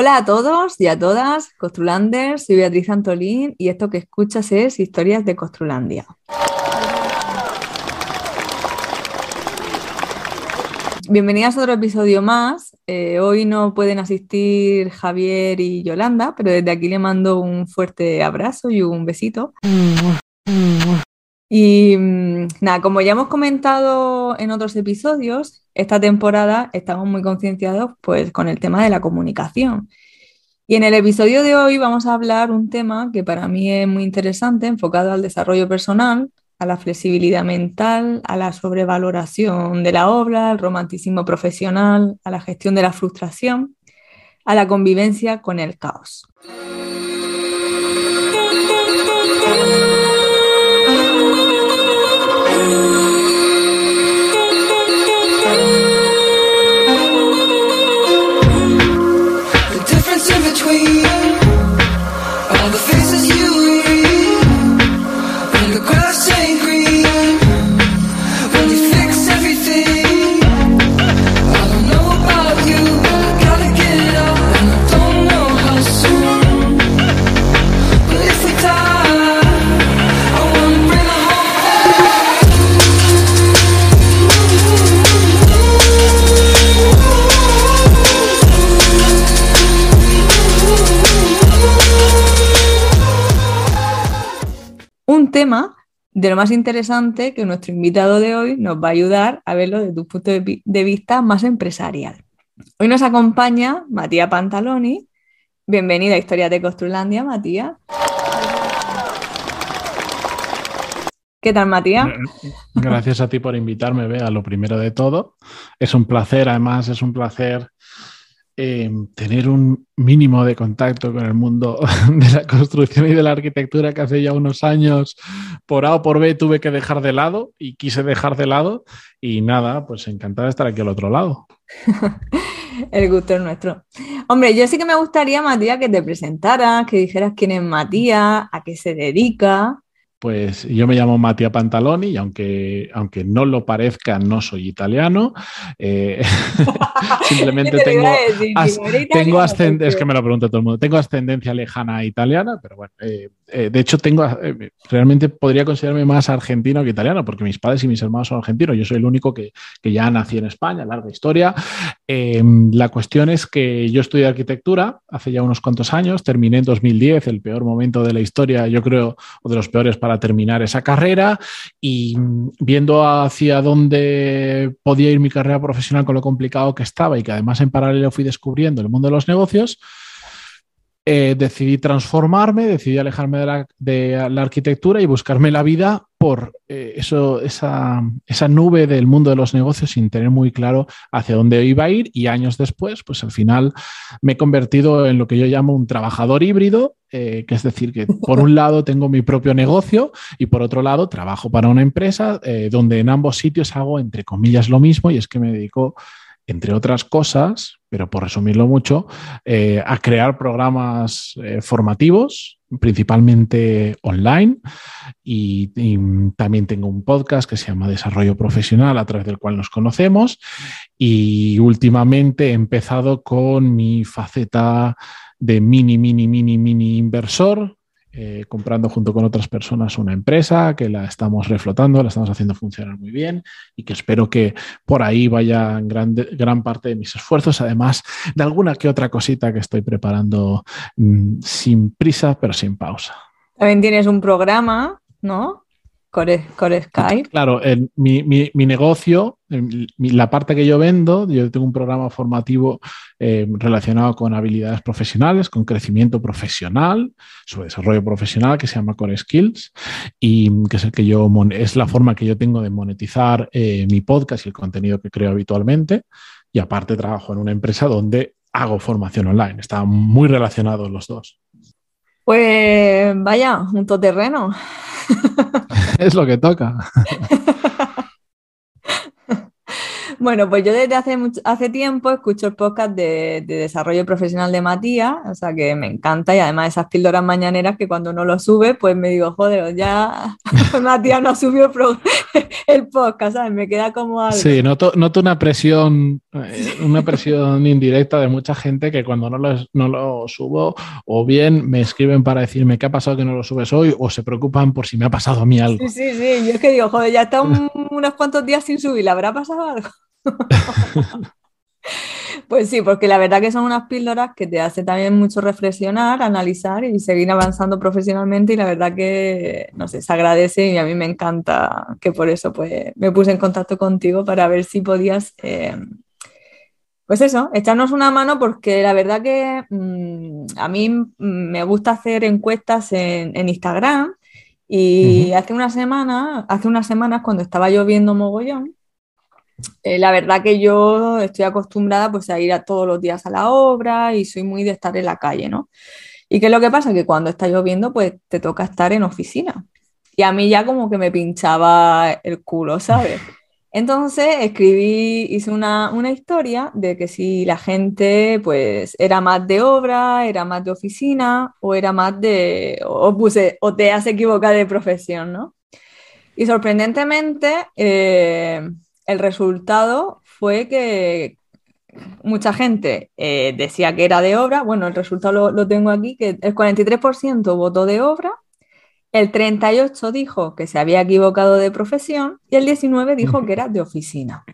Hola a todos y a todas, Costrulanders, soy Beatriz Antolín y esto que escuchas es Historias de Costrulandia. Bienvenidas a otro episodio más. Eh, hoy no pueden asistir Javier y Yolanda, pero desde aquí le mando un fuerte abrazo y un besito. Y mm, nada, como ya hemos comentado en otros episodios, esta temporada estamos muy concienciados pues, con el tema de la comunicación. Y en el episodio de hoy vamos a hablar un tema que para mí es muy interesante, enfocado al desarrollo personal, a la flexibilidad mental, a la sobrevaloración de la obra, al romanticismo profesional, a la gestión de la frustración, a la convivencia con el caos. De lo más interesante que nuestro invitado de hoy nos va a ayudar a verlo desde un punto de vista más empresarial. Hoy nos acompaña Matías Pantaloni. Bienvenida a Historia de Costrulandia, Matías. ¿Qué tal, Matías? Gracias a ti por invitarme, Bea, lo primero de todo. Es un placer, además, es un placer Em, tener un mínimo de contacto con el mundo de la construcción y de la arquitectura que hace ya unos años por A o por B tuve que dejar de lado y quise dejar de lado y nada, pues encantado de estar aquí al otro lado. el gusto es nuestro. Hombre, yo sí que me gustaría, Matías, que te presentaras, que dijeras quién es Matías, a qué se dedica. Pues yo me llamo Mattia Pantaloni y aunque, aunque no lo parezca, no soy italiano. Eh, simplemente tengo, tengo ascendencia, es que me lo pregunta todo el mundo, tengo ascendencia lejana italiana, pero bueno, eh, eh, de hecho tengo, realmente podría considerarme más argentino que italiano, porque mis padres y mis hermanos son argentinos, yo soy el único que, que ya nací en España, larga historia. La cuestión es que yo estudié arquitectura hace ya unos cuantos años, terminé en 2010, el peor momento de la historia, yo creo, o de los peores para terminar esa carrera y viendo hacia dónde podía ir mi carrera profesional con lo complicado que estaba y que además en paralelo fui descubriendo el mundo de los negocios, eh, decidí transformarme, decidí alejarme de la, arquitectura y buscarme la vida por eh, eso, esa, esa, nube del mundo de los negocios sin tener muy claro hacia dónde iba a ir y años después, pues al final me he convertido en lo que yo llamo un trabajador híbrido, eh, que es decir, que por un lado tengo mi propio negocio y por otro lado trabajo para una empresa eh, donde en ambos sitios hago, entre comillas, lo mismo y es que me dedico entre otras cosas, pero por resumirlo mucho, a crear programas formativos principalmente online y, también tengo un podcast que se llama Desarrollo Profesional a través del cual nos conocemos. Y últimamente he empezado con mi faceta de mini, mini, mini, mini inversor eh, comprando junto con otras personas una empresa que la estamos reflotando, la estamos haciendo funcionar muy bien y que espero que por ahí vaya gran, parte de mis esfuerzos, además de alguna que otra cosita que estoy preparando mm, sin prisa, pero sin pausa. También tienes un programa, ¿no? Core, Skype. Claro, mi, negocio, la parte que yo vendo, yo tengo un programa formativo eh, relacionado con habilidades profesionales, con crecimiento profesional, su desarrollo profesional, que se llama Core Skills, y que es el que yo es la forma que yo tengo de monetizar eh, mi podcast y el contenido que creo habitualmente. Y aparte trabajo en una empresa donde hago formación online. Están muy relacionados los dos. Pues vaya, un todoterreno. es lo que toca. Bueno, pues yo desde hace, hace tiempo escucho el podcast de, desarrollo profesional de Matías, o sea que me encanta y además esas píldoras mañaneras que cuando uno lo sube, pues me digo, joder, ya Matías no subió el, podcast, ¿sabes? Me queda como algo. Sí, noto, noto una presión, eh, una presión indirecta de mucha gente que cuando no lo, no lo subo, o bien me escriben para decirme qué ha pasado que no lo subes hoy, o se preocupan por si me ha pasado a mí algo. Sí, sí, sí, yo es que digo, joder, ya está unos cuantos días sin subir, ¿le habrá pasado algo? Pues sí, porque la verdad que son unas píldoras que te hace también mucho reflexionar, analizar y seguir avanzando profesionalmente y la verdad que, no sé, se agradece y a mí me encanta que por eso pues me puse en contacto contigo para ver si podías, eh, pues eso, echarnos una mano porque la verdad que mm, a mí me gusta hacer encuestas en, Instagram y hace una semana, hace unas semanas cuando estaba lloviendo mogollón, eh, la verdad que yo estoy acostumbrada pues a ir a todos los días a la obra y soy muy de estar en la calle, ¿no? ¿Y qué es lo que pasa? Que cuando está lloviendo pues te toca estar en oficina. Y a mí ya como que me pinchaba el culo, ¿sabes? Entonces escribí, hice una, una, historia de que si la gente pues era más de obra, era más de oficina o era más de, o puse, o te has equivocado de profesión, ¿no? Y sorprendentemente, eh, el resultado fue que mucha gente eh, decía que era de obra. Bueno, el resultado lo, tengo aquí, que el 43% votó de obra, el 38% dijo que se había equivocado de profesión y el 19% dijo que era de oficina.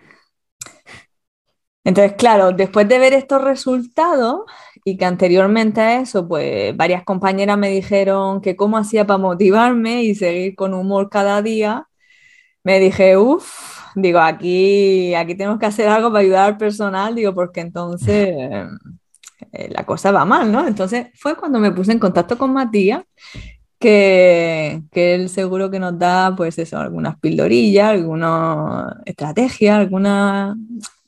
Entonces, claro, después de ver estos resultados y que anteriormente a eso, pues varias compañeras me dijeron que cómo hacía para motivarme y seguir con humor cada día, me dije, uff, digo, aquí, aquí tenemos que hacer algo para ayudar al personal, digo, porque entonces eh, la cosa va mal, ¿no? Entonces fue cuando me puse en contacto con Matías, que, que él seguro que nos da, pues eso, algunas pildorillas, alguna estrategia, alguna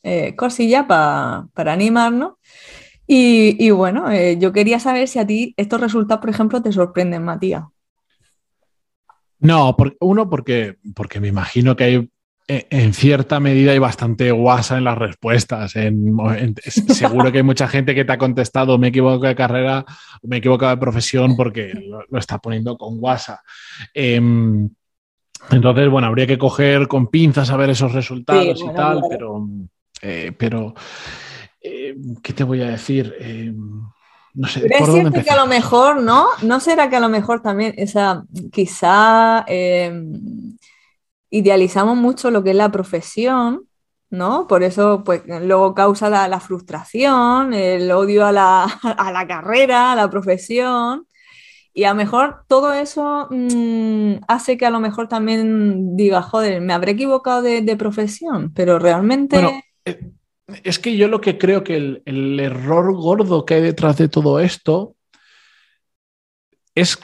eh, cosilla para animarnos. Y, bueno, eh, yo quería saber si a ti estos resultados, por ejemplo, te sorprenden, Matías. No, uno, porque, porque me imagino que hay en cierta medida hay bastante guasa en las respuestas. seguro que hay mucha gente que te ha contestado me equivoco de carrera, me he equivocado de profesión porque lo, está poniendo con guasa. Em, entonces, bueno, habría que coger con pinzas a ver esos resultados y tal, pero, eh, pero eh, ¿qué te voy a decir? Em, no sé, es cierto que a lo mejor, ¿no? ¿No será que a lo mejor también esa, quizá em, idealizamos mucho lo que es la profesión, ¿no? Por eso, pues, luego causa la, frustración, el odio a la, carrera, a la profesión. Y a lo mejor todo eso mm, hace que a lo mejor también diga, joder, me habré equivocado de, profesión, pero realmente... Eh, es que yo lo que creo que el, el error gordo que hay detrás de todo esto es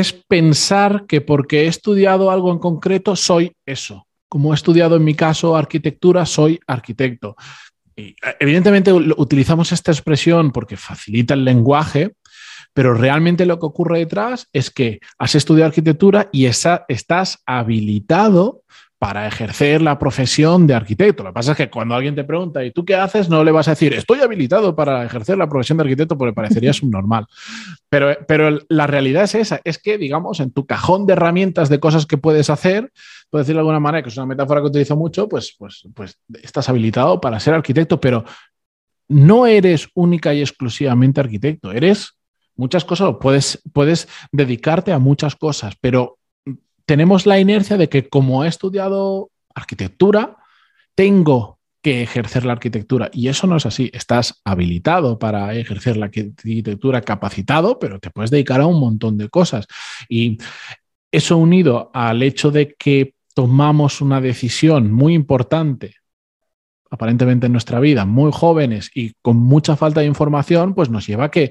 es pensar que porque he estudiado algo en concreto soy eso. Como he estudiado en mi caso arquitectura, soy arquitecto. Y evidentemente utilizamos esta expresión porque facilita el lenguaje, pero realmente lo que ocurre detrás es que has estudiado arquitectura y estás habilitado para ejercer la profesión de arquitecto. Lo que pasa es que cuando alguien te pregunta, ¿y tú qué haces? No le vas a decir, estoy habilitado para ejercer la profesión de arquitecto porque parecería subnormal. Pero, pero la realidad es esa, es que, digamos, en tu cajón de herramientas de cosas que puedes hacer, puedo decirlo de alguna manera, que es una metáfora que utilizo mucho, pues, pues, pues estás habilitado para ser arquitecto, pero no eres única y exclusivamente arquitecto, eres muchas cosas, puedes, puedes dedicarte a muchas cosas, pero tenemos la inercia de que como he estudiado arquitectura, tengo que ejercer la arquitectura. Y eso no es así. Estás habilitado para ejercer la arquitectura, capacitado, pero te puedes dedicar a un montón de cosas. Y eso unido al hecho de que tomamos una decisión muy importante aparentemente en nuestra vida, muy jóvenes y con mucha falta de información, pues nos lleva a que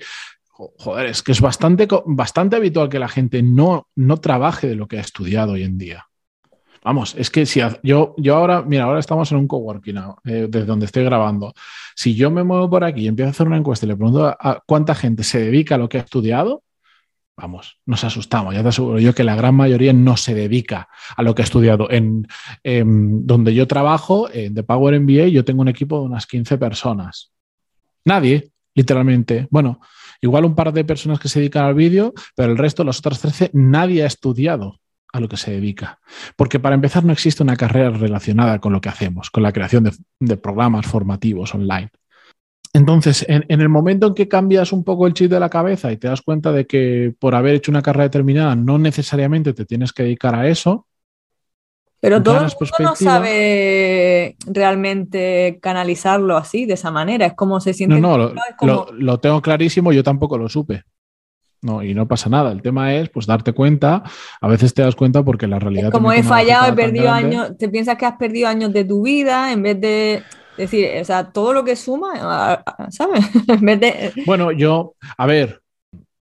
joder, es que es bastante, bastante habitual que la gente no, no trabaje de lo que ha estudiado hoy en día. Vamos, es que si yo, yo ahora, mira, ahora estamos en un coworking eh, desde donde estoy grabando. Si yo me muevo por aquí y empiezo a hacer una encuesta y le pregunto a, cuánta gente se dedica a lo que ha estudiado, vamos, nos asustamos. Ya te aseguro yo que la gran mayoría no se dedica a lo que ha estudiado. En, donde yo trabajo, en The Power MBA, yo tengo un equipo de unas 15 personas. Nadie, literalmente. Bueno, igual un par de personas que se dedican al vídeo, pero el resto, los otros 13, nadie ha estudiado a lo que se dedica. Porque para empezar no existe una carrera relacionada con lo que hacemos, con la creación de programas formativos online. Entonces, en, el momento en que cambias un poco el chip de la cabeza y te das cuenta de que por haber hecho una carrera determinada no necesariamente te tienes que dedicar a eso. Pero todo el mundo no sabe realmente canalizarlo así, de esa manera. Es como se siente. No, no, lo, tengo clarísimo, yo tampoco lo supe. No, y no pasa nada. El tema es pues darte cuenta. A veces te das cuenta porque la realidad. como he fallado, he perdido años. Te piensas que has perdido años de tu vida en vez de es decir, o sea, todo lo que suma, ¿sabes? Bueno, yo, a ver.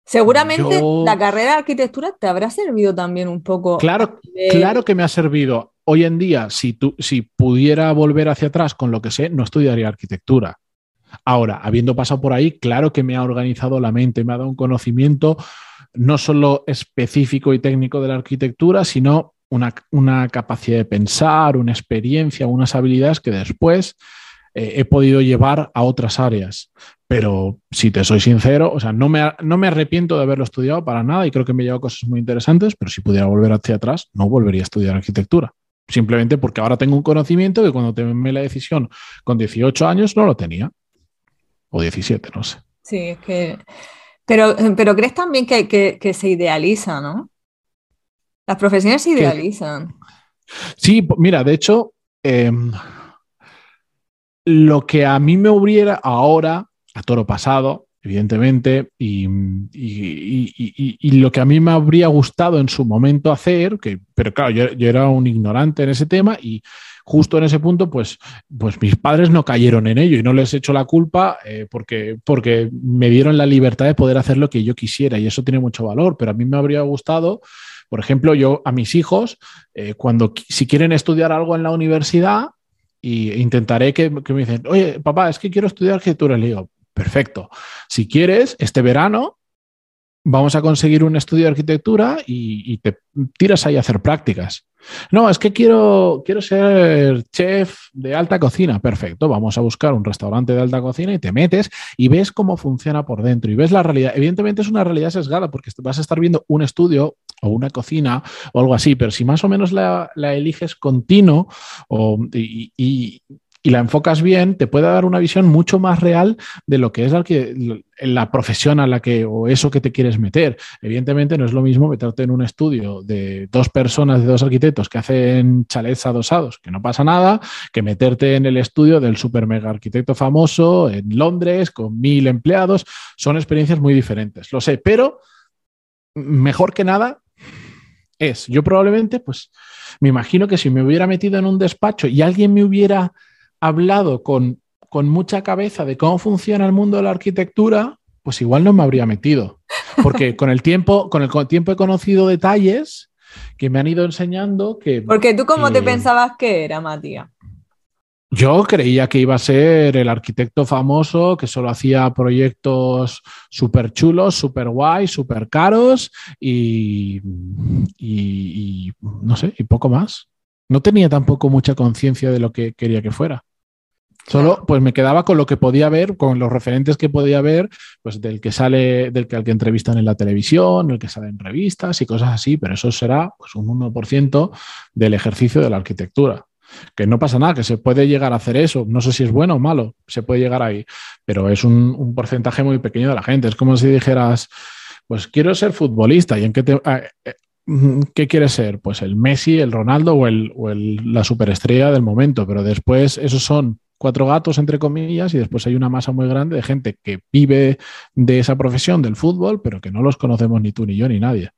Seguramente la carrera de arquitectura te habrá servido también un poco. Claro, claro que me ha servido. Hoy en día, si, tú, si pudiera volver hacia atrás con lo que sé, no estudiaría arquitectura. Ahora, habiendo pasado por ahí, claro que me ha organizado la mente, me ha dado un conocimiento no solo específico y técnico de la arquitectura, sino una, capacidad de pensar, una experiencia, unas habilidades que después eh, he podido llevar a otras áreas. Pero si te soy sincero, o sea, no me, no me arrepiento de haberlo estudiado para nada y creo que me he llevado cosas muy interesantes, pero si pudiera volver hacia atrás, no volvería a estudiar arquitectura. Simplemente porque ahora tengo un conocimiento que cuando tomé la decisión con 18 años no lo tenía. O 17, no sé. Sí, es que... Pero, pero crees también que, que se idealiza, ¿no? Las profesiones se idealizan. Sí, mira, de hecho, em, lo que a mí me hubiera ahora, a toro pasado, evidentemente, y, lo que a mí me habría gustado en su momento hacer, que, pero claro, yo, era un ignorante en ese tema y justo en ese punto, pues, pues mis padres no cayeron en ello y no les echo la culpa eh, porque, porque me dieron la libertad de poder hacer lo que yo quisiera y eso tiene mucho valor, pero a mí me habría gustado por ejemplo, yo a mis hijos, eh, cuando si quieren estudiar algo en la universidad, y intentaré que, me dicen, oye, papá, es que quiero estudiar arquitectura. Le digo, perfecto. Si quieres, este verano vamos a conseguir un estudio de arquitectura y, te tiras ahí a hacer prácticas. No, es que quiero, quiero ser chef de alta cocina. Perfecto, vamos a buscar un restaurante de alta cocina y te metes y ves cómo funciona por dentro y ves la realidad. Evidentemente es una realidad sesgada porque vas a estar viendo un estudio o una cocina o algo así, pero si más o menos la, eliges continuo y, la enfocas bien, te puede dar una visión mucho más real de lo que es la, la profesión a la que o eso que te quieres meter. Evidentemente no es lo mismo meterte en un estudio de dos personas, de dos arquitectos que hacen chalets adosados, que no pasa nada, que meterte en el estudio del super mega arquitecto famoso en Londres con mil empleados. Son experiencias muy diferentes, lo sé, pero mejor que nada es, yo probablemente, pues me imagino que si me hubiera metido en un despacho y alguien me hubiera hablado con, con mucha cabeza de cómo funciona el mundo de la arquitectura, pues igual no me habría metido. Porque con el tiempo, con el tiempo he conocido detalles que me han ido enseñando que. Porque tú, ¿cómo te pensabas que era, Matías? Yo creía que iba a ser el arquitecto famoso que solo hacía proyectos súper chulos, súper guay, súper caros y, no sé, y poco más. No tenía tampoco mucha conciencia de lo que quería que fuera. Solo pues me quedaba con lo que podía ver, con los referentes que podía ver, pues del que sale, del que al que entrevistan en la televisión, el que sale en revistas y cosas así, pero eso será pues un 1% del ejercicio de la arquitectura que no pasa nada, que se puede llegar a hacer eso. No sé si es bueno o malo, se puede llegar ahí, pero es un, porcentaje muy pequeño de la gente. Es como si dijeras, pues quiero ser futbolista y en qué te... Ah, eh, ¿Qué quieres ser? Pues el Messi, el Ronaldo o, el, la superestrella del momento, pero después esos son cuatro gatos, entre comillas, y después hay una masa muy grande de gente que vive de esa profesión del fútbol, pero que no los conocemos ni tú, ni yo, ni nadie.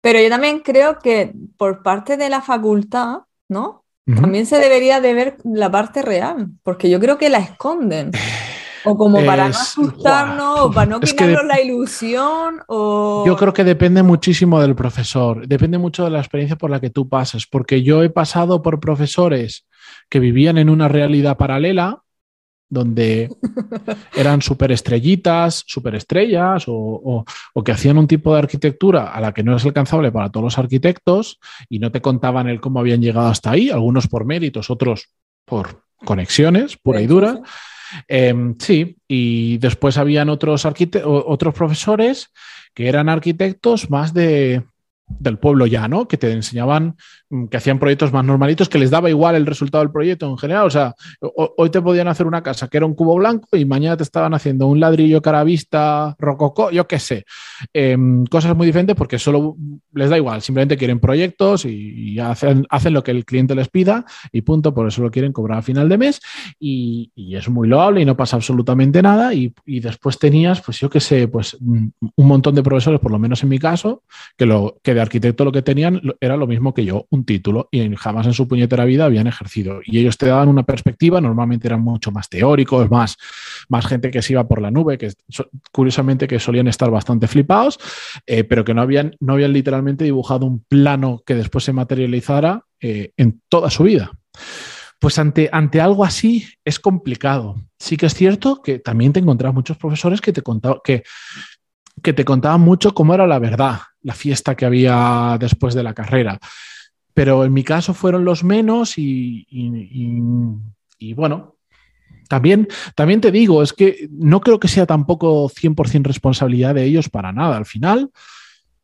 Pero yo también creo que por parte de la facultad, ¿no? También se debería de ver la parte real, porque yo creo que la esconden. O como para no asustarnos, o para no quitarnos la ilusión, o... Yo creo que depende muchísimo del profesor, depende mucho de la experiencia por la que tú pases, porque yo he pasado por profesores que vivían en una realidad paralela donde eran superestrellitas, superestrellas o, o, que hacían un tipo de arquitectura a la que no es alcanzable para todos los arquitectos y no te contaban el cómo habían llegado hasta ahí, algunos por méritos, otros por conexiones, pura y dura. Em, sí, y después habían otros, otros profesores que eran arquitectos más de, del pueblo llano, que te enseñaban, mm, que hacían proyectos más normalitos, que les daba igual el resultado del proyecto en general. O sea, hoy te podían hacer una casa que era un cubo blanco y mañana te estaban haciendo un ladrillo caravista, rococó, yo qué sé. Em, cosas muy diferentes porque solo les da igual, simplemente quieren proyectos y, hacen, hacen, lo que el cliente les pida y punto, por eso lo quieren cobrar a final de mes y, es muy loable y no pasa absolutamente nada. Y, y después tenías, pues yo qué sé, pues mm, un montón de profesores, por lo menos en mi caso, que, lo, que de arquitecto lo que tenían era lo mismo que yo, un título, y jamás en su puñetera vida habían ejercido. Y ellos te daban una perspectiva, normalmente eran mucho más teóricos, más, más gente que se iba por la nube, que curiosamente que solían estar bastante flipados, eh, pero que no habían, no habían literalmente dibujado un plano que después se materializara eh, en toda su vida. Pues ante, ante, algo así es complicado. Sí que es cierto que también te encontrás muchos profesores que te contaban que que te contaban mucho cómo era la verdad, la fiesta que había después de la carrera. Pero en mi caso fueron los menos y, bueno, también, también te digo, es que no creo que sea tampoco 100% responsabilidad de ellos para nada. Al final,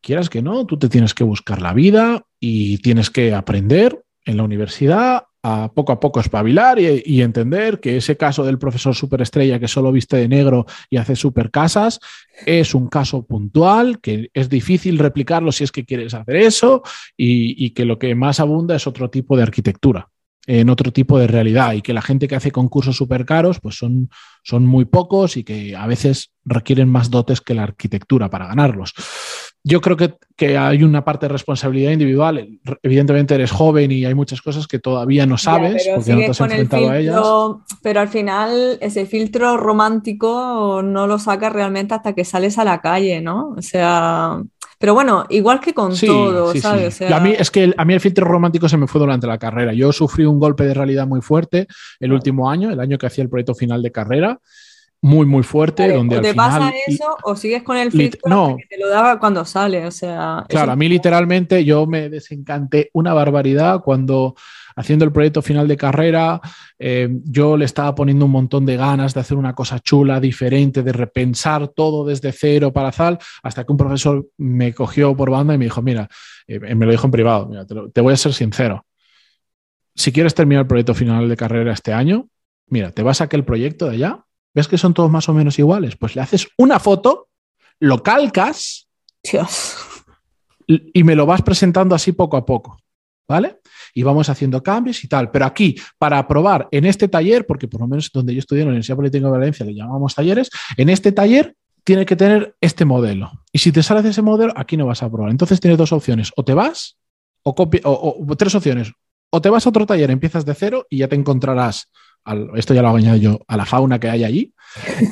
quieras que no, tú te tienes que buscar la vida y tienes que aprender en la universidad a poco a poco espabilar y, entender que ese caso del profesor superestrella que solo viste de negro y hace super casas es un caso puntual, que es difícil replicarlo si es que quieres hacer eso y, y que lo que más abunda es otro tipo de arquitectura en otro tipo de realidad y que la gente que hace concursos súper caros pues son, son muy pocos y que a veces requieren más dotes que la arquitectura para ganarlos. Yo creo que, que, hay una parte de responsabilidad individual. Evidentemente eres joven y hay muchas cosas que todavía no sabes porque no te has enfrentado a ellas. Pero al final ese filtro romántico no lo sacas realmente hasta que sales a la calle, ¿no? O sea, pero bueno, igual que con todo, ¿sabes? a mí es que el, a mí el filtro romántico se me fue durante la carrera. Yo sufrí un golpe de realidad muy fuerte el último año, el año que hacía el proyecto final de carrera muy, muy fuerte. donde o te pasa eso o sigues con el filtro no, que te lo daba cuando sale. O sea, claro, a mí literalmente yo me desencanté una barbaridad cuando haciendo el proyecto final de carrera, eh, yo le estaba poniendo un montón de ganas de hacer una cosa chula, diferente, de repensar todo desde cero para tal, hasta que un profesor me cogió por banda y me dijo, mira, eh, me lo dijo en privado, mira, te, te voy a ser sincero. Si quieres terminar el proyecto final de carrera este año, mira, te vas a aquel proyecto de allá ¿Ves que son todos más o menos iguales? Pues le haces una foto, lo calcas y me lo vas presentando así poco a poco. ¿Vale? Y vamos haciendo cambios y tal. Pero aquí, para aprobar en este taller, porque por lo menos donde yo estudié en la Universidad Política de Valencia le llamamos talleres, en este taller tiene que tener este modelo. Y si te sales de ese modelo, aquí no vas a aprobar. Entonces tienes dos opciones. O te vas, o, o tres opciones. O te vas a otro taller, empiezas de cero y ya te encontrarás esto ya lo hago yo, a la fauna que hay allí.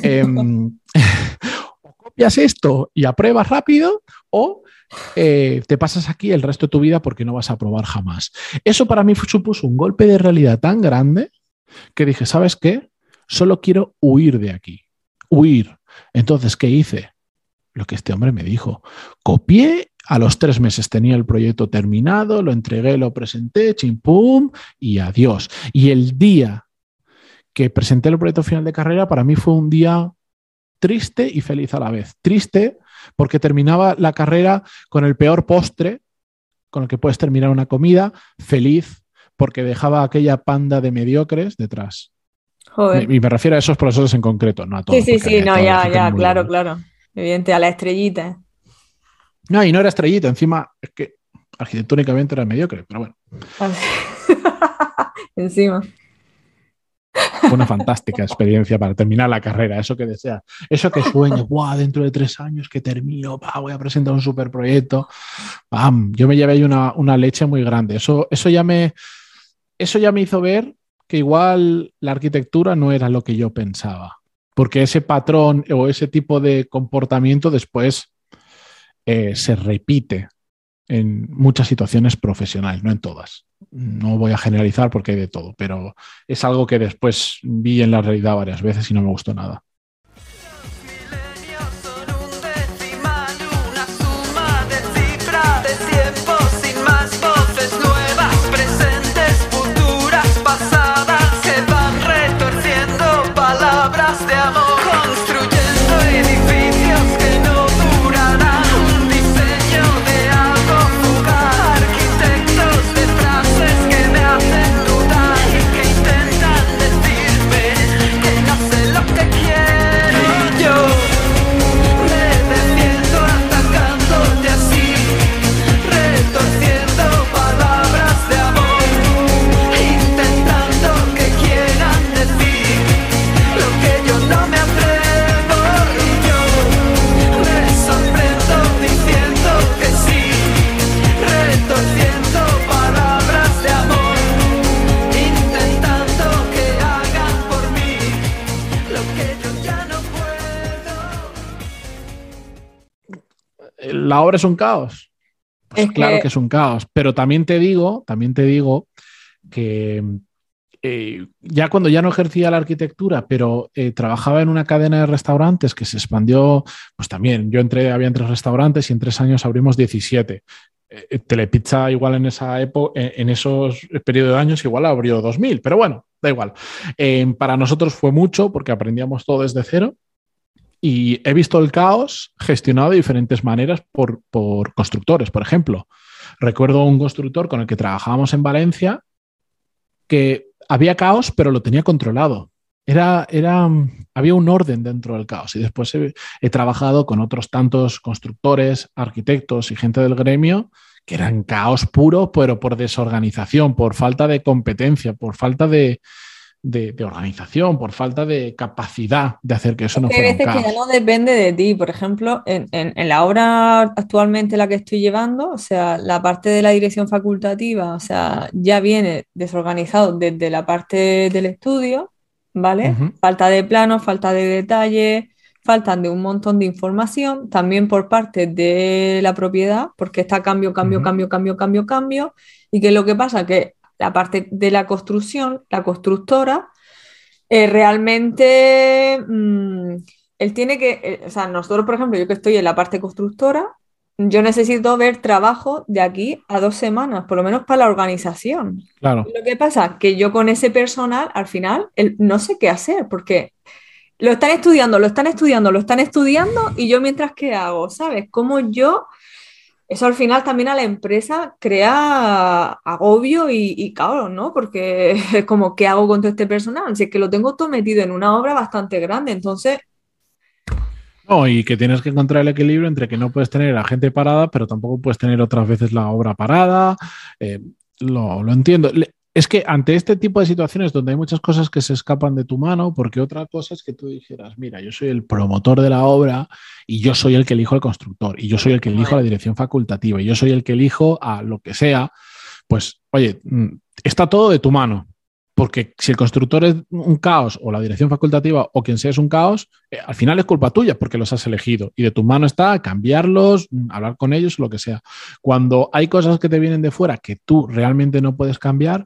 Em, o copias esto y apruebas rápido o eh, te pasas aquí el resto de tu vida porque no vas a aprobar jamás. Eso para mí supuso un golpe de realidad tan grande que dije, ¿sabes qué? Solo quiero huir de aquí. Huir. Entonces, ¿qué hice? Lo que este hombre me dijo. Copié a los tres meses tenía el proyecto terminado, lo entregué, lo presenté, chimpum, y adiós. Y el día que presenté el proyecto final de carrera, para mí fue un día triste y feliz a la vez. Triste porque terminaba la carrera con el peor postre con el que puedes terminar una comida, feliz porque dejaba aquella panda de mediocres detrás. Y me refiero a esos profesores en concreto, no a todos. Sí, sí, sí, no, ya, ya, claro, claro. Evidente, a la estrellita. No, y no era estrellita, encima es que arquitectónicamente era mediocre, pero bueno. encima. Una fantástica experiencia para terminar la carrera, eso que deseas, eso que sueñas, wow, dentro de tres años que termino, voy a presentar un super proyecto. Yo me llevé ahí una, una, leche muy grande. Eso, eso, ya me, eso ya me hizo ver que igual la arquitectura no era lo que yo pensaba, porque ese patrón o ese tipo de comportamiento después eh, se repite en muchas situaciones profesionales, no en todas. No voy a generalizar porque hay de todo, pero es algo que después vi en la realidad varias veces y no me gustó nada. Es un caos. Pues claro que... es un caos, pero también te digo, también te digo que eh, ya cuando ya no ejercía la arquitectura, pero eh, trabajaba en una cadena de restaurantes que se expandió, pues también yo entré, había tres restaurantes y en tres años abrimos 17. Eh, Telepizza igual en esa época, en esos periodos de años igual abrió 2000, pero bueno, da igual. para nosotros fue mucho porque aprendíamos todo desde cero y he visto el caos gestionado de diferentes maneras por, constructores. Por ejemplo, recuerdo un constructor con el que trabajábamos en Valencia que había caos, pero lo tenía controlado. Era, era, había un orden dentro del caos. Y después he, trabajado con otros tantos constructores, arquitectos y gente del gremio que eran caos puro, pero por desorganización, por falta de competencia, por falta de, de, organización, por falta de capacidad de hacer que eso no fuera un caos. que ya no depende de ti. Por ejemplo, en, la obra actualmente la que estoy llevando, o sea, la parte de la dirección facultativa, o sea, ya viene desorganizado desde la parte del estudio, ¿vale? Falta de plano, falta de detalle, faltan de un montón de información, también por parte de la propiedad, porque está cambio, cambio, cambio, cambio, cambio, cambio, y que lo que pasa que la parte de la construcción, la constructora, eh, realmente mm, él tiene que, eh, o sea, nosotros, por ejemplo, yo que estoy en la parte constructora, yo necesito ver trabajo de aquí a dos semanas, por lo menos para la organización. Claro. Lo que pasa que yo con ese personal, al final, no sé qué hacer, porque lo están estudiando, lo están estudiando, lo están estudiando, y yo mientras que hago, ¿sabes? Cómo yo eso al final también a la empresa crea agobio y, y caos, ¿no? Porque es como, ¿qué hago con todo este personal? Si es que lo tengo todo metido en una obra bastante grande, entonces... No, y que tienes que encontrar el equilibrio entre que no puedes tener a gente parada, pero tampoco puedes tener otras veces la obra parada. Eh, lo, lo, entiendo. Es que ante este tipo de situaciones donde hay muchas cosas que se escapan de tu mano, porque otra cosa es que tú dijeras, mira, yo soy el promotor de la obra y yo soy el que elijo al constructor y yo soy el que elijo a la dirección facultativa y yo soy el que elijo a lo que sea, pues oye, mm, está todo de tu mano. Porque si el constructor es un caos o la dirección facultativa o quien sea es un caos, eh, al final es culpa tuya porque los has elegido y de tu mano está cambiarlos, mm, hablar con ellos, lo que sea. Cuando hay cosas que te vienen de fuera que tú realmente no puedes cambiar,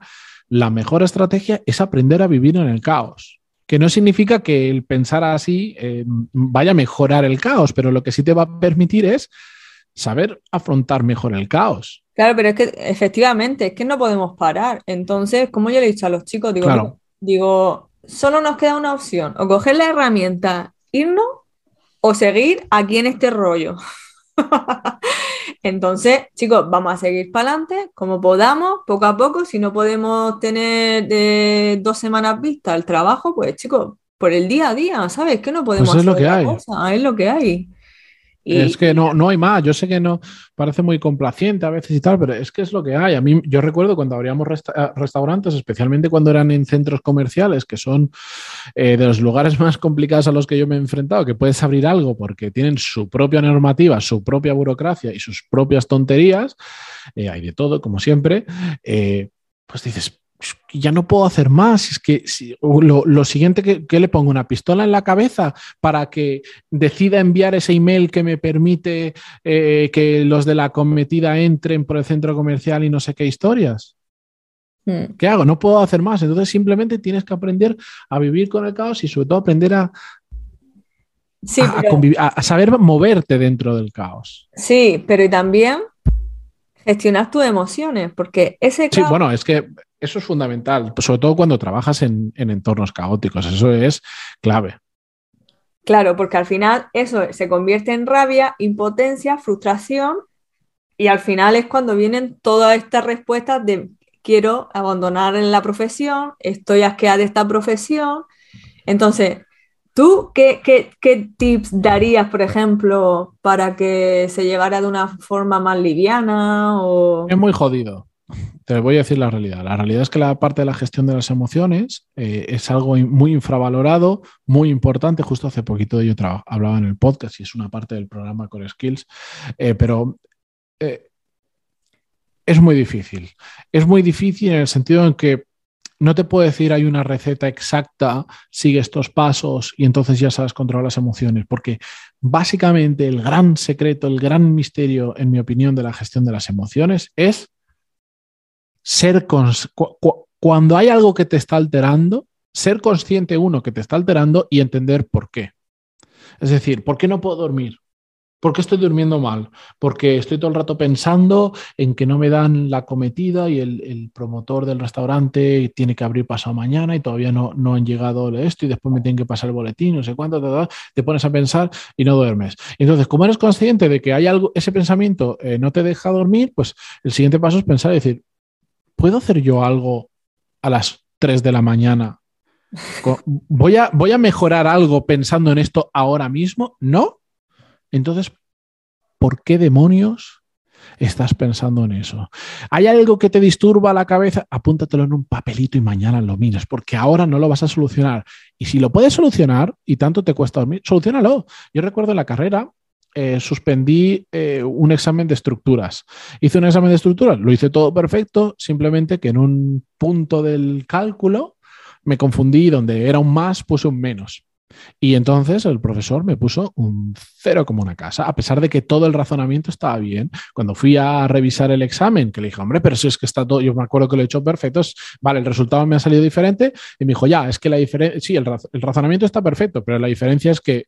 la mejor estrategia es aprender a vivir en el caos. Que no significa que el pensar así eh, vaya a mejorar el caos, pero lo que sí te va a permitir es saber afrontar mejor el caos. Claro, pero es que efectivamente, es que no podemos parar. Entonces, como yo le he dicho a los chicos, digo, digo, solo nos queda una opción, o coger la herramienta, irnos, o seguir aquí en este rollo. Entonces, chicos, vamos a seguir para adelante como podamos, poco a poco. Si no podemos tener de dos semanas vista el trabajo, pues chicos, por el día a día, ¿sabes? Que no podemos pues es lo que hay. es lo que hay es que no, no hay más. Yo sé que no parece muy complaciente a veces y tal, pero es que es lo que hay. A mí, yo recuerdo cuando abríamos eh, restaurantes, especialmente cuando eran en centros comerciales, que son eh, de los lugares más complicados a los que yo me he enfrentado, que puedes abrir algo porque tienen su propia normativa, su propia burocracia y sus propias tonterías. Eh, hay de todo, como siempre. pues dices, ya no puedo hacer más. Es que lo, siguiente que, le pongo una pistola en la cabeza para que decida enviar ese email que me permite eh, que los de la cometida entren por el centro comercial y no sé qué historias. Hmm. ¿Qué hago? No puedo hacer más. Entonces simplemente tienes que aprender a vivir con el caos y sobre todo aprender a, a, saber moverte dentro del caos. Sí, pero y también gestionar tus emociones, porque ese caos... Sí, bueno, es que eso es fundamental, sobre todo cuando trabajas en, entornos caóticos, eso es clave. Claro, porque al final eso se convierte en rabia, impotencia, frustración y al final es cuando vienen todas estas respuestas de quiero abandonar la profesión, estoy asqueada de esta profesión. Entonces, ¿tú qué, qué, tips darías, por ejemplo, para que se llegara de una forma más liviana? O... Es muy jodido te voy a decir la realidad. La realidad es que la parte de la gestión de las emociones eh, es algo muy infravalorado, muy importante. Justo hace poquito ello hablaba en el podcast y es una parte del programa Core Skills, eh, pero eh, es muy difícil. Es muy difícil en el sentido en que no te puedo decir hay una receta exacta, sigue estos pasos y entonces ya sabes controlar las emociones, porque básicamente el gran secreto, el gran misterio, en mi opinión, de la gestión de las emociones es ser cuando hay algo que te está alterando, ser consciente uno que te está alterando y entender por qué. Es decir, ¿por qué no puedo dormir? ¿Por qué estoy durmiendo mal? Porque estoy todo el rato pensando en que no me dan la cometida y el, promotor del restaurante tiene que abrir pasado mañana y todavía no, no han llegado esto y después me tienen que pasar el boletín, no sé cuánto, te, pones a pensar y no duermes. Entonces, como eres consciente de que hay algo, ese pensamiento eh, no te deja dormir, pues el siguiente paso es pensar y decir, ¿puedo hacer yo algo a las 3 de la mañana? ¿Voy a, ¿Voy a mejorar algo pensando en esto ahora mismo? ¿No? Entonces, ¿por qué demonios estás pensando en eso? ¿Hay algo que te disturba la cabeza? Apúntatelo en un papelito y mañana lo miras, porque ahora no lo vas a solucionar. Y si lo puedes solucionar y tanto te cuesta dormir, solucionalo. Yo recuerdo en la carrera, eh, suspendí eh, un examen de estructuras. Hice un examen de estructuras, lo hice todo perfecto, simplemente que en un punto del cálculo me confundí, donde era un más, puse un menos. Y entonces el profesor me puso un cero como una casa, a pesar de que todo el razonamiento estaba bien. Cuando fui a revisar el examen, que le dije, hombre, pero si es que está todo, yo me acuerdo que lo he hecho perfecto, vale, el resultado me ha salido diferente. Y me dijo, ya, es que la diferencia, sí, el, razonamiento está perfecto, pero la diferencia es que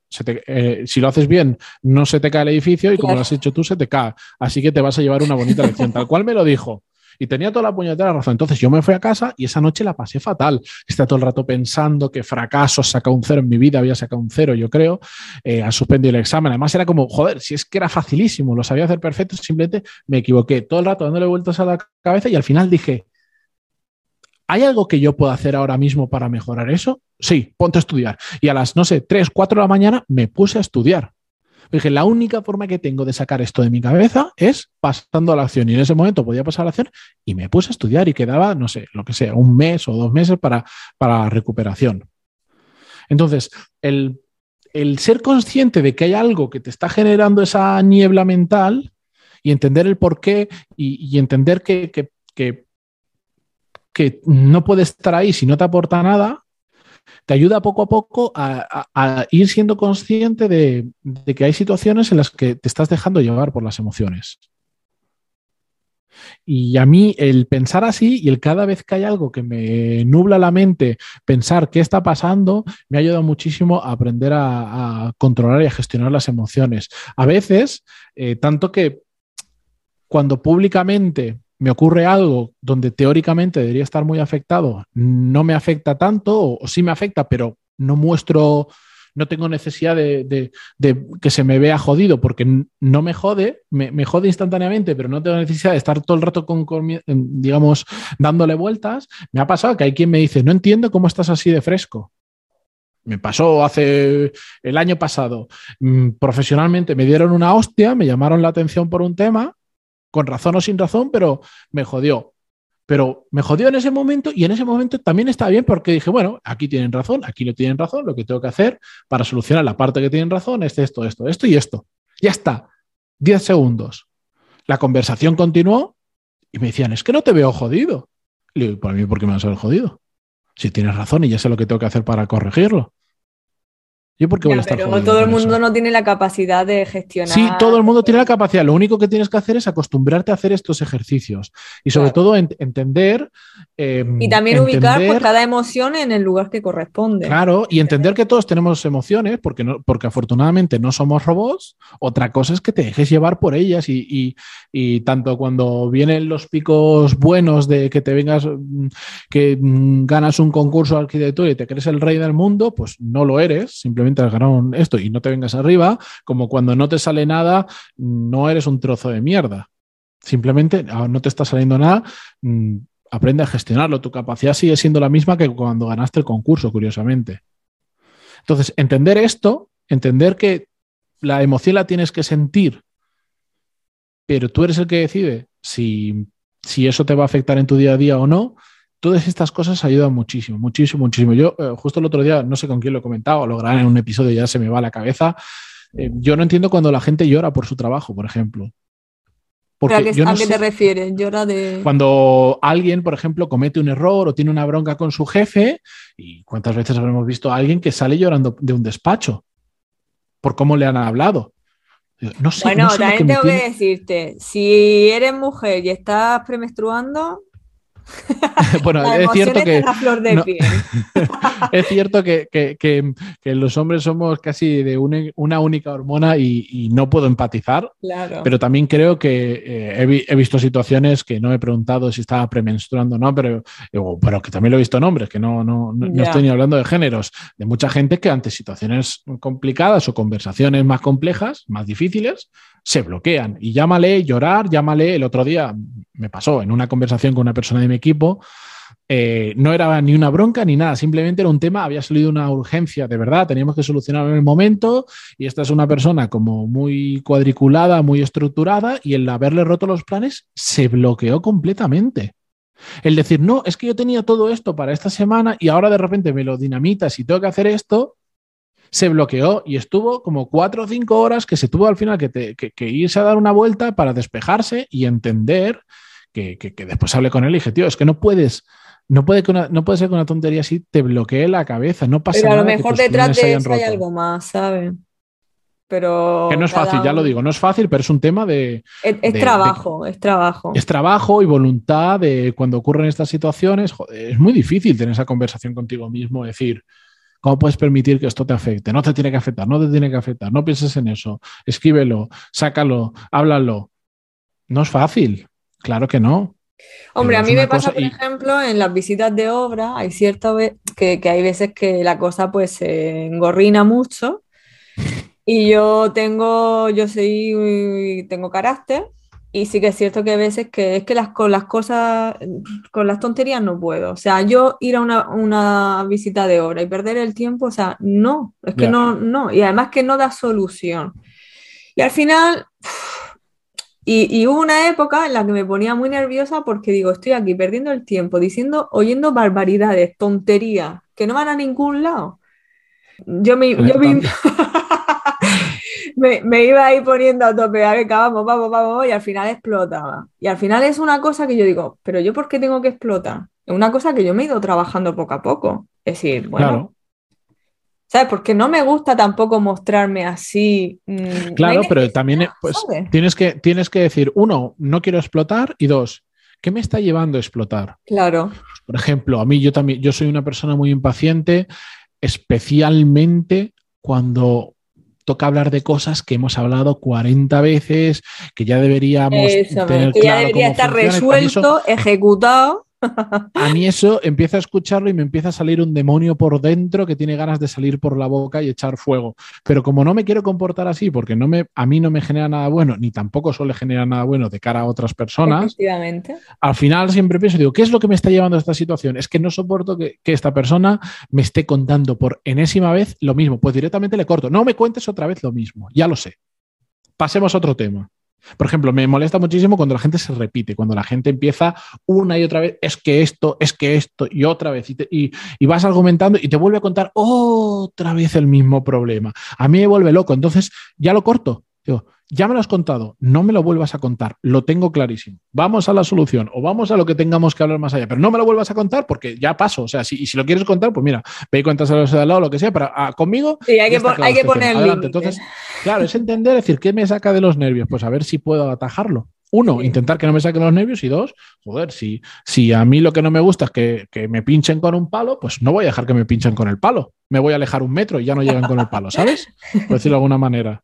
eh, si lo haces bien, no se te cae el edificio y como lo has hecho tú, se te cae. Así que te vas a llevar una bonita lección. Tal cual me lo dijo. Y tenía toda la puñetera razón. Entonces yo me fui a casa y esa noche la pasé fatal. Estaba todo el rato pensando que fracaso, saca un cero en mi vida, había sacado un cero, yo creo. Eh, ha suspendido el examen. Además era como, joder, si es que era facilísimo, lo sabía hacer perfecto, simplemente me equivoqué. Todo el rato dándole vueltas a la cabeza y al final dije, ¿hay algo que yo pueda hacer ahora mismo para mejorar eso? Sí, ponte a estudiar. Y a las, no sé, 3, 4 de la mañana me puse a estudiar. Dije, la única forma que tengo de sacar esto de mi cabeza es pasando a la acción. Y en ese momento podía pasar a la acción y me puse a estudiar y quedaba, no sé, lo que sea, un mes o dos meses para, para recuperación. Entonces, el, ser consciente de que hay algo que te está generando esa niebla mental y entender el por qué y, entender que, que, que, que no puede estar ahí si no te aporta nada, te ayuda poco a poco a, ir siendo consciente de, que hay situaciones en las que te estás dejando llevar por las emociones. Y a mí el pensar así y el cada vez que hay algo que me nubla la mente, pensar qué está pasando, me ha ayudado muchísimo a aprender a, controlar y a gestionar las emociones. A veces, eh, tanto que cuando públicamente me ocurre algo donde teóricamente debería estar muy afectado, no me afecta tanto, o, sí me afecta, pero no muestro, no tengo necesidad de, que se me vea jodido, porque no me jode, me, jode instantáneamente, pero no tengo necesidad de estar todo el rato con, digamos, dándole vueltas. Me ha pasado que hay quien me dice, no entiendo cómo estás así de fresco. Me pasó hace el año pasado. Mm, profesionalmente me dieron una hostia, me llamaron la atención por un tema con razón o sin razón, pero me jodió. Pero me jodió en ese momento y en ese momento también está bien porque dije, bueno, aquí tienen razón, aquí no tienen razón, lo que tengo que hacer para solucionar la parte que tienen razón es esto, esto, esto y esto. Ya está. Diez segundos. La conversación continuó y me decían, es que no te veo jodido. Le digo, ¿por mí por qué me vas a haber jodido? Si tienes razón y ya sé lo que tengo que hacer para corregirlo. ¿Yo por voy a estar pero todo el mundo no tiene la capacidad de gestionar. Sí, todo el mundo tiene la capacidad. Lo único que tienes que hacer es acostumbrarte a hacer estos ejercicios y sobre todo entender. Em, y también ubicar pues, cada emoción en el lugar que corresponde. Claro, y entender que todos tenemos emociones porque, no, porque afortunadamente no somos robots. Otra cosa es que te dejes llevar por ellas y, y, tanto cuando vienen los picos buenos de que te vengas, mm, que mm, ganas un concurso de arquitectura y te crees el rey del mundo, pues no lo eres, simplemente has ganado esto y no te vengas arriba, como cuando no te sale nada, no eres un trozo de mierda. Simplemente ah, no te está saliendo nada, mm, aprende a gestionarlo. Tu capacidad sigue siendo la misma que cuando ganaste el concurso, curiosamente. Entonces, entender esto, entender que la emoción la tienes que sentir, pero tú eres el que decide si, si eso te va a afectar en tu día a día o no, Todas estas cosas ayudan muchísimo, muchísimo, muchísimo. Yo eh, justo el otro día, no sé con quién lo he comentado, lo grabé en un episodio ya se me va a la cabeza. Eh, yo no entiendo cuando la gente llora por su trabajo, por ejemplo. Porque ¿A qué, ¿a qué te refieres? Llora de... Cuando alguien, por ejemplo, comete un error o tiene una bronca con su jefe, y cuántas veces habremos visto a alguien que sale llorando de un despacho por cómo le han hablado. No sé, bueno, también tengo que decirte, si eres mujer y estás premenstruando, bueno, es cierto que. es cierto que, los hombres somos casi de una, única hormona y, no puedo empatizar. Pero también creo que eh, he, visto situaciones que no he preguntado si estaba premenstruando o no, pero, pero que también lo he visto en hombres, que no, no, no estoy ni hablando de géneros, de mucha gente que ante situaciones complicadas o conversaciones más complejas, más difíciles, se bloquean. Y llámale llorar, llámale. El otro día me pasó en una conversación con una persona de mi equipo. Eh, no era ni una bronca ni nada, simplemente era un tema, había salido una urgencia de verdad, teníamos que solucionarlo en el momento y esta es una persona como muy cuadriculada, muy estructurada y el haberle roto los planes se bloqueó completamente. El decir, no, es que yo tenía todo esto para esta semana y ahora de repente me lo dinamitas y tengo que hacer esto, se bloqueó y estuvo como cuatro o cinco horas que se tuvo al final que, irse a dar una vuelta para despejarse y entender que, después hablé con él y dije, tío, es que no puedes, no puede, que no puede ser que una tontería así te bloquee la cabeza, no pasa Pero nada. a lo mejor detrás de eso hay algo más, ¿sabes? Pero. Que no es fácil, ya lo digo, no es fácil, pero es un tema de. Es, trabajo, es trabajo. Es trabajo y voluntad de cuando ocurren estas situaciones. es muy difícil tener esa conversación contigo mismo, decir, ¿Cómo puedes permitir que esto te afecte? No te tiene que afectar, no te tiene que afectar, no pienses en eso, escríbelo, sácalo, háblalo. No es fácil, claro que no. Hombre, a mí me pasa, por ejemplo, en las visitas de obra, hay cierto que, que hay veces que la cosa pues se engorrina mucho y yo tengo, yo soy, tengo carácter y sí que es cierto que a veces que es que las, con las cosas, con las tonterías no puedo. O sea, yo ir a una, visita de obra y perder el tiempo, o sea, no, es que no, no. Y además que no da solución. Y al final, y, hubo una época en la que me ponía muy nerviosa porque digo, estoy aquí perdiendo el tiempo, diciendo, oyendo barbaridades, tonterías, que no van a ningún lado. Yo me, yo me, me, iba ahí poniendo a tope, a ver, vamos, vamos, vamos, y al final explotaba. Y al final es una cosa que yo digo, pero yo por qué tengo que explotar? Es una cosa que yo me he ido trabajando poco a poco. Es decir, bueno, ¿sabes? Porque no me gusta tampoco mostrarme así. Mm, claro, pero también pues, tienes, que, tienes que decir, uno, no quiero explotar, y dos, ¿qué me está llevando a explotar? Claro. Por ejemplo, a mí yo también, yo soy una persona muy impaciente, especialmente cuando toca hablar de cosas que hemos hablado 40 veces, que ya deberíamos tener que ya debería estar resuelto, ejecutado. A mí eso empieza a escucharlo y me empieza a salir un demonio por dentro que tiene ganas de salir por la boca y echar fuego. Pero como no me quiero comportar así, porque no me, a mí no me genera nada bueno, ni tampoco suele generar nada bueno de cara a otras personas, al final siempre pienso, digo, ¿qué es lo que me está llevando a esta situación? Es que no soporto que, que esta persona me esté contando por enésima vez lo mismo. Pues directamente le corto. No me cuentes otra vez lo mismo, ya lo sé. Pasemos a otro tema. Por ejemplo, me molesta muchísimo cuando la gente se repite, cuando la gente empieza una y otra vez, es que esto, es que esto, y otra vez, y, vas argumentando y te vuelve a contar otra vez el mismo problema. A mí me vuelve loco, entonces ya lo corto. Digo, ya me lo has contado, no me lo vuelvas a contar, lo tengo clarísimo. Vamos a la solución o vamos a lo que tengamos que hablar más allá, pero no me lo vuelvas a contar porque ya paso. O sea, si, y si lo quieres contar, pues mira, ve y los de al lado, lo que sea, pero ah, conmigo. Sí, hay que, hay que poner Entonces, claro, es entender, decir, ¿qué me saca de los nervios? Pues a ver si puedo atajarlo. Uno, intentar que no me saquen los nervios y dos, joder, si, si a mí lo que no me gusta es que, que, me pinchen con un palo, pues no voy a dejar que me pinchen con el palo. Me voy a alejar un metro y ya no llegan con el palo, ¿sabes? Por decirlo de alguna manera.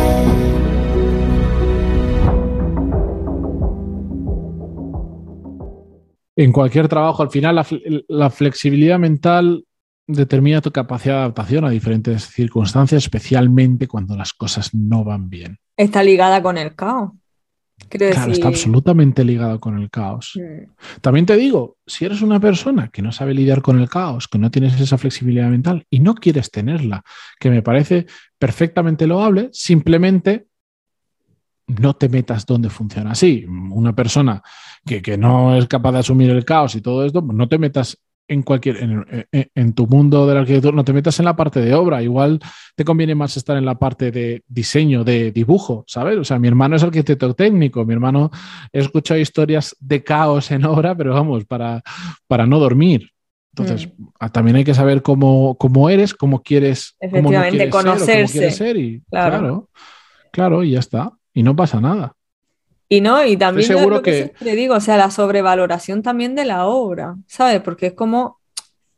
En cualquier trabajo, al final la, flexibilidad mental determina tu capacidad de adaptación a diferentes circunstancias, especialmente cuando las cosas no van bien. Está ligada con el caos. claro, está absolutamente ligada con el caos. Mm. También te digo, si eres una persona que no sabe lidiar con el caos, que no tienes esa flexibilidad mental y no quieres tenerla, que me parece perfectamente loable, simplemente no te metas donde funciona así. Una persona que, no es capaz de asumir el caos y todo esto, pues no te metas en cualquier en, tu mundo de la arquitectura, no te metas en la parte de obra. Igual te conviene más estar en la parte de diseño, de dibujo, ¿sabes? O sea, mi hermano es arquitecto técnico, mi hermano he escuchado historias de caos en obra, pero vamos, para, para no dormir. Entonces, mm. también hay que saber cómo, cómo eres, cómo quieres, Efectivamente, conocerse. Ser, y, claro, claro, y ya está y no pasa nada. Y no, y también seguro que, te digo, o sea, la sobrevaloración también de la obra, ¿sabes? Porque es como,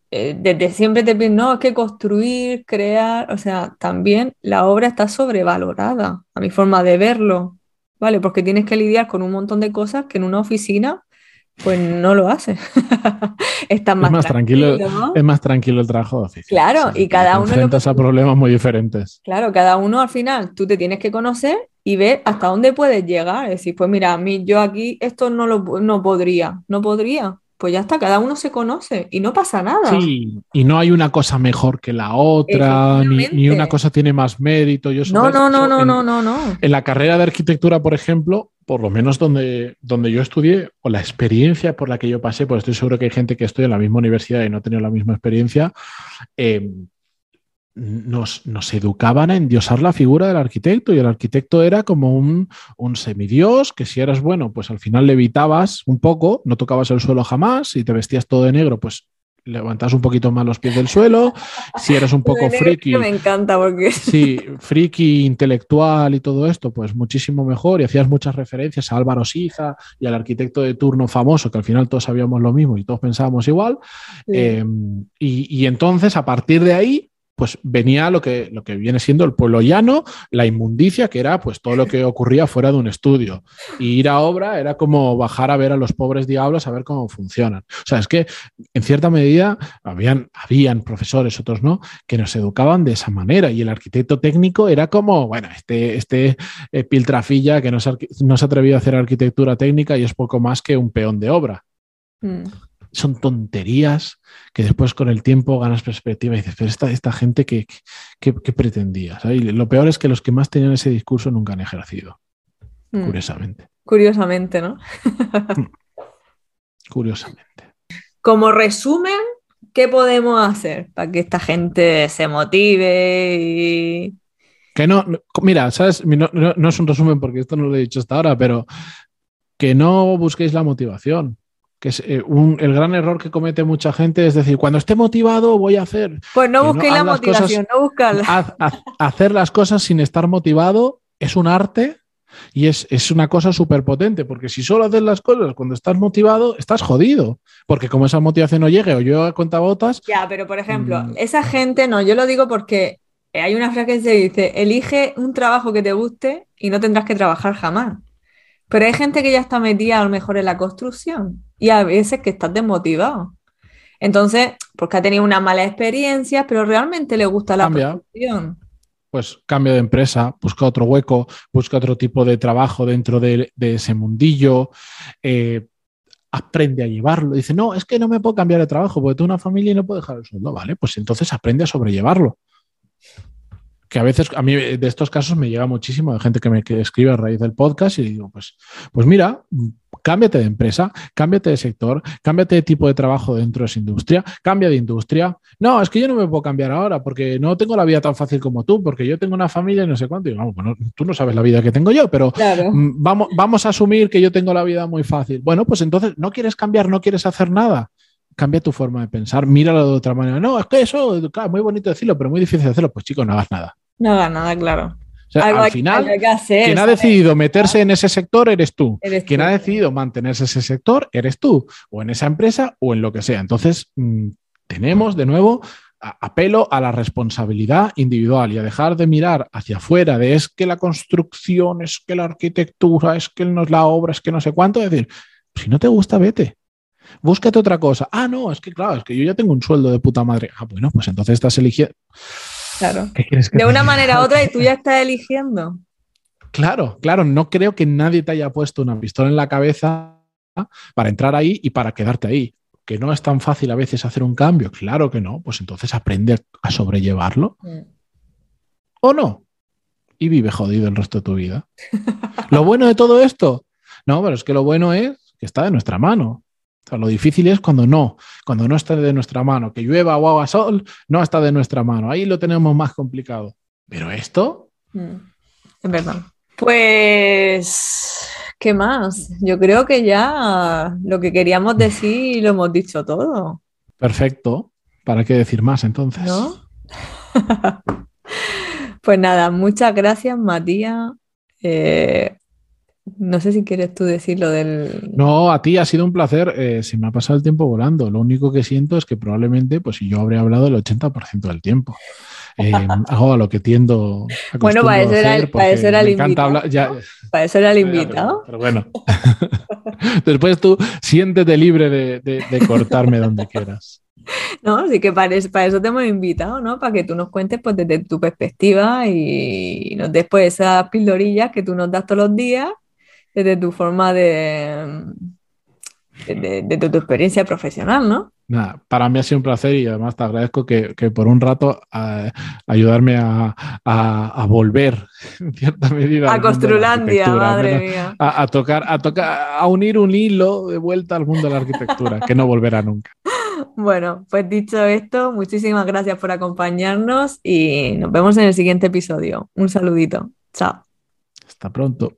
eh, desde siempre te piden, no, es que construir, crear, o sea, también la obra está sobrevalorada, a mi forma de verlo, ¿vale? Porque tienes que lidiar con un montón de cosas que en una oficina pues no lo hace. Está más, es más tranquilo, es más tranquilo el trabajo de oficina. Claro, y cada uno enfrentas a problemas muy diferentes. Claro, cada uno al final tú te tienes que conocer y ver hasta dónde puedes llegar. Es decir, pues mira, a mí yo aquí esto no lo no podría, no podría. Pues ya está, cada uno se conoce y no pasa nada. Sí, y no hay una cosa mejor que la otra, ni, una cosa tiene más mérito. Yo no, no, no, no, no, no, no. En la carrera de arquitectura, por ejemplo, por lo menos donde, donde yo estudié, o la experiencia por la que yo pasé, pues estoy seguro que hay gente que estudia en la misma universidad y no ha tenido la misma experiencia, eh, nos, nos, educaban a endiosar la figura del arquitecto y el arquitecto era como un, un, semidios que si eras bueno, pues al final levitabas un poco, no tocabas el suelo jamás y te vestías todo de negro, pues levantas un poquito más los pies del suelo. Si eres un poco friki. Me encanta porque. Sí, friki intelectual y todo esto, pues muchísimo mejor. Y hacías muchas referencias a Álvaro Siza y al arquitecto de turno famoso, que al final todos sabíamos lo mismo y todos pensábamos igual. Em, y, y entonces, a partir de ahí, pues venía lo que, lo que viene siendo el pueblo llano, la inmundicia, que era pues todo lo que ocurría fuera de un estudio. Y ir a obra era como bajar a ver a los pobres diablos a ver cómo funcionan. O sea, es que en cierta medida habían, habían profesores, otros no, que nos educaban de esa manera. Y el arquitecto técnico era como, bueno, este, este eh, piltrafilla que no se, ha atrevido a hacer arquitectura técnica y es poco más que un peón de obra. Mm. Son tonterías que después con el tiempo ganas perspectiva y dices, pero esta, esta gente que, pretendía. lo peor es que los que más tenían ese discurso nunca han ejercido. Mm. Curiosamente. Curiosamente, ¿no? Curiosamente. Como resumen, ¿qué podemos hacer para que esta gente se motive y... Que no, mira, ¿sabes? No, no, es un resumen porque esto no lo he dicho hasta ahora, pero que no busquéis la motivación que es eh, el gran error que comete mucha gente, es decir, cuando esté motivado voy a hacer. Pues no busquéis la motivación, no buscarla. hacer las cosas sin estar motivado es un arte y es, una cosa súper potente, porque si solo haces las cosas cuando estás motivado, estás jodido, porque como esa motivación no llegue o yo a cuenta botas. Ya, pero por ejemplo, mm. esa gente no, yo lo digo porque hay una frase que se dice, elige un trabajo que te guste y no tendrás que trabajar jamás. Pero hay gente que ya está metida a lo mejor en la construcción y a veces que está desmotivado. Entonces, porque ha tenido una mala experiencia, pero realmente le gusta la construcción. Pues cambia de empresa, busca otro hueco, busca otro tipo de trabajo dentro de, ese mundillo. Eh, aprende a llevarlo. Dice, no, es que no me puedo cambiar de trabajo porque tengo una familia y no puedo dejar el sueldo. Vale, pues entonces aprende a sobrellevarlo que a veces a mí de estos casos me llega muchísimo de gente que me escribe a raíz del podcast y digo, pues, pues mira, cámbiate de empresa, cámbiate de sector, cámbiate de tipo de trabajo dentro de esa industria, cambia de industria. No, es que yo no me puedo cambiar ahora porque no tengo la vida tan fácil como tú, porque yo tengo una familia y no sé cuánto. Y vamos, bueno, tú no sabes la vida que tengo yo, pero mm, vamos, vamos a asumir que yo tengo la vida muy fácil. Bueno, pues entonces no quieres cambiar, no quieres hacer nada cambia tu forma de pensar, míralo de otra manera. No, es que eso, claro, muy bonito decirlo, pero muy difícil hacerlo. Pues chicos, no hagas nada. Nada, nada, claro. al final, quien ha decidido meterse en ese sector eres tú. quien ha decidido mantenerse en ese sector eres tú, o en esa empresa o en lo que sea. Entonces, mm, tenemos de nuevo apelo a la responsabilidad individual y a dejar de mirar hacia afuera de es que la construcción, es que la arquitectura, es que no es la obra, es que no sé cuánto. Es decir, si no te gusta, vete. Búscate otra cosa. Ah, no, es que claro, es que yo ya tengo un sueldo de puta madre. Ah, bueno, pues entonces estás eligiendo. Claro. de una manera u otra y tú ya estás eligiendo. Claro, claro, no creo que nadie te haya puesto una pistola en la cabeza para entrar ahí y para quedarte ahí. Que no es tan fácil a veces hacer un cambio, claro que no, pues entonces aprende a sobrellevarlo. Mm. ¿O no? Y vive jodido el resto de tu vida. lo bueno de todo esto, no, pero es que lo bueno es que está de nuestra mano lo difícil es cuando no, cuando no está de nuestra mano, que llueva o haga sol, no está de nuestra mano. Ahí lo tenemos más complicado. Pero esto. Mm, es verdad. Pues, ¿qué más? Yo creo que ya lo que queríamos decir lo hemos dicho todo. Perfecto. ¿Para qué decir más entonces? pues nada, muchas gracias, Matías. Eh, no sé si quieres tú decir lo del... No, a ti ha sido un placer. Eh, se me ha pasado el tiempo volando. Lo único que siento es que probablemente, pues yo habré hablado el 80% del tiempo. Eh, hago a lo que tiendo Bueno, para eso, era, para eso era el invitado. para eso era el invitado. Pero, bueno. Después tú siéntete libre de, cortarme donde quieras. No, sí que para eso, para eso te hemos invitado, ¿no? Para que tú nos cuentes pues, desde tu perspectiva y nos des pues, esas pildorillas que tú nos das todos los días desde tu forma de, de, tu, experiencia profesional, ¿no? para mí ha sido un placer y además te agradezco que, por un rato a, ayudarme a, volver en cierta medida. A Construlandia, madre mía. A, tocar, a tocar, a unir un hilo de vuelta al mundo de la arquitectura, que no volverá nunca. Bueno, pues dicho esto, muchísimas gracias por acompañarnos y nos vemos en el siguiente episodio. Un saludito. Chao. Hasta pronto.